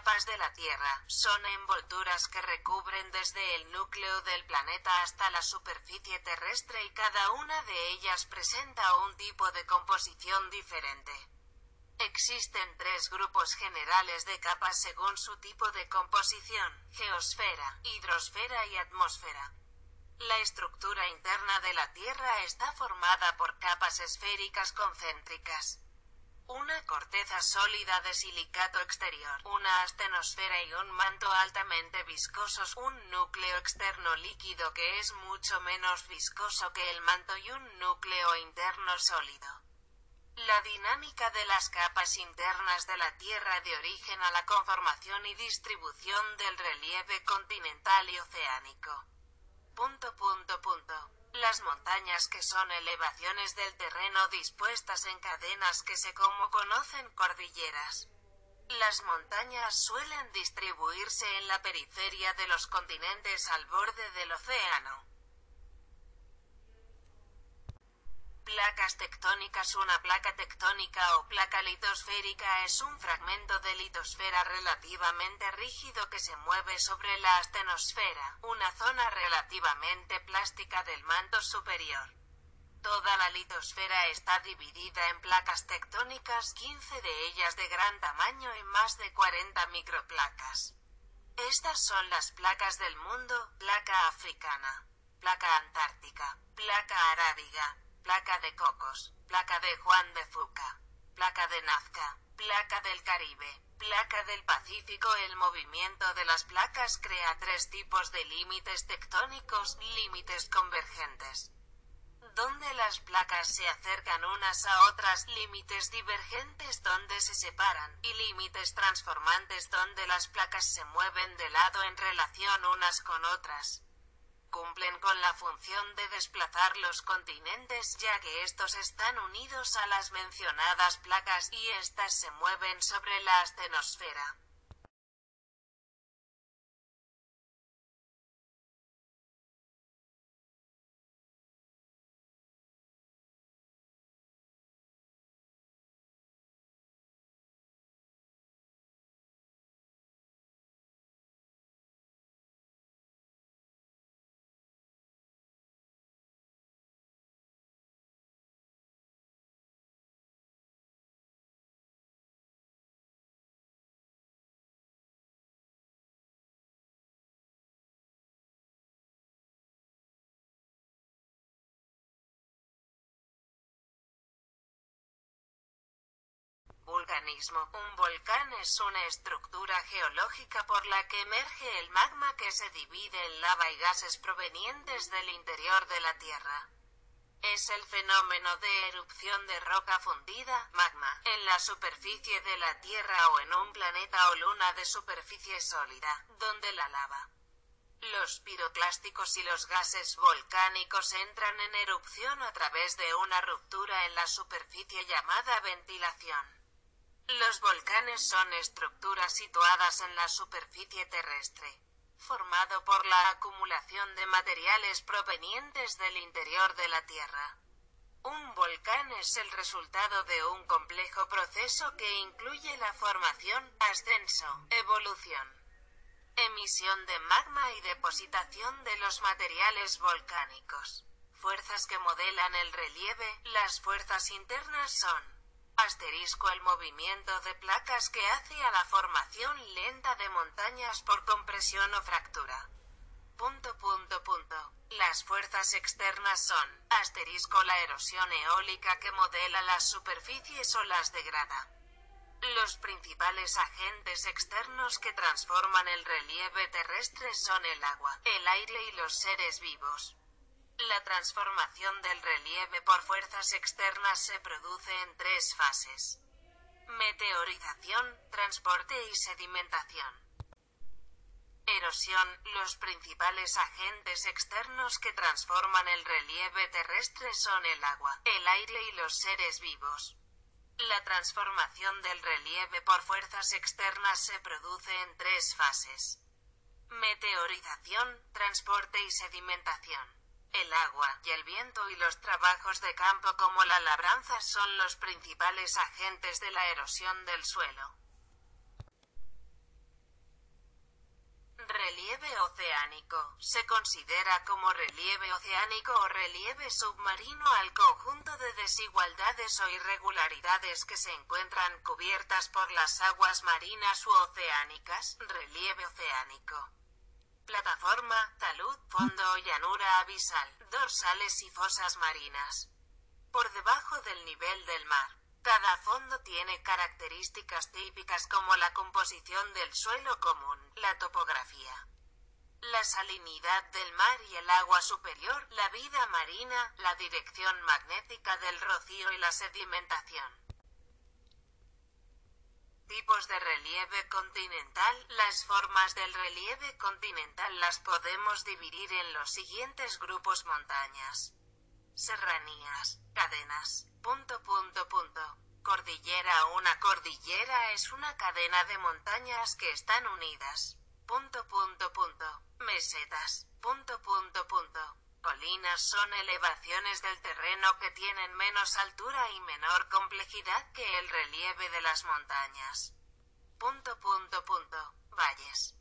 capas de la Tierra son envolturas que recubren desde el núcleo del planeta hasta la superficie terrestre y cada una de ellas presenta un tipo de composición diferente. Existen tres grupos generales de capas según su tipo de composición, geosfera, hidrosfera y atmósfera. La estructura interna de la Tierra está formada por capas esféricas concéntricas. Una corteza sólida de silicato exterior, una astenosfera y un manto altamente viscosos, un núcleo externo líquido que es mucho menos viscoso que el manto y un núcleo interno sólido. La dinámica de las capas internas de la Tierra de origen a la conformación y distribución del relieve continental y oceánico. Punto punto punto. Las montañas que son elevaciones del terreno dispuestas en cadenas que se como conocen cordilleras. Las montañas suelen distribuirse en la periferia de los continentes al borde del océano. Placas tectónicas Una placa tectónica o placa litosférica es un fragmento de litosfera relativamente rígido que se mueve sobre la astenosfera, una zona relativamente plástica del manto superior. Toda la litosfera está dividida en placas tectónicas, 15 de ellas de gran tamaño y más de 40 microplacas. Estas son las placas del mundo, placa africana, placa antártica, placa arábiga, placa de Cocos, placa de Juan de Fuca, placa de Nazca, placa del Caribe, placa del Pacífico. El movimiento de las placas crea tres tipos de límites tectónicos, límites convergentes. Donde las placas se acercan unas a otras, límites divergentes donde se separan, y límites transformantes donde las placas se mueven de lado en relación unas con otras cumplen con la función de desplazar los continentes ya que estos están unidos a las mencionadas placas y éstas se mueven sobre la astenosfera. Un volcán es una estructura geológica por la que emerge el magma que se divide en lava y gases provenientes del interior de la Tierra. Es el fenómeno de erupción de roca fundida, magma, en la superficie de la Tierra o en un planeta o luna de superficie sólida, donde la lava, los piroclásticos y los gases volcánicos entran en erupción a través de una ruptura en la superficie llamada ventilación. Los volcanes son estructuras situadas en la superficie terrestre, formado por la acumulación de materiales provenientes del interior de la Tierra. Un volcán es el resultado de un complejo proceso que incluye la formación, ascenso, evolución, emisión de magma y depositación de los materiales volcánicos. Fuerzas que modelan el relieve, las fuerzas internas son Asterisco el movimiento de placas que hace a la formación lenta de montañas por compresión o fractura. Punto punto punto. Las fuerzas externas son, asterisco la erosión eólica que modela las superficies o las degrada. Los principales agentes externos que transforman el relieve terrestre son el agua, el aire y los seres vivos. La transformación del relieve por fuerzas externas se produce en tres fases. Meteorización, transporte y sedimentación. Erosión. Los principales agentes externos que transforman el relieve terrestre son el agua, el aire y los seres vivos. La transformación del relieve por fuerzas externas se produce en tres fases. Meteorización, transporte y sedimentación. El agua y el viento y los trabajos de campo como la labranza son los principales agentes de la erosión del suelo. Relieve oceánico. Se considera como relieve oceánico o relieve submarino al conjunto de desigualdades o irregularidades que se encuentran cubiertas por las aguas marinas u oceánicas. Relieve oceánico. Plataforma, fondo llanura abisal, dorsales y fosas marinas. Por debajo del nivel del mar. Cada fondo tiene características típicas como la composición del suelo común, la topografía, la salinidad del mar y el agua superior, la vida marina, la dirección magnética del rocío y la sedimentación. Tipos de relieve continental. Las formas del relieve continental las podemos dividir en los siguientes grupos montañas, serranías, cadenas, Punto, punto, punto. Cordillera Una cordillera es una cadena de montañas que están unidas. Punto, punto, punto. Mesetas. Punto, punto, punto. Colinas son elevaciones del terreno que tienen menos altura y menor complejidad que el relieve de las montañas. Punto, punto, punto. Valles.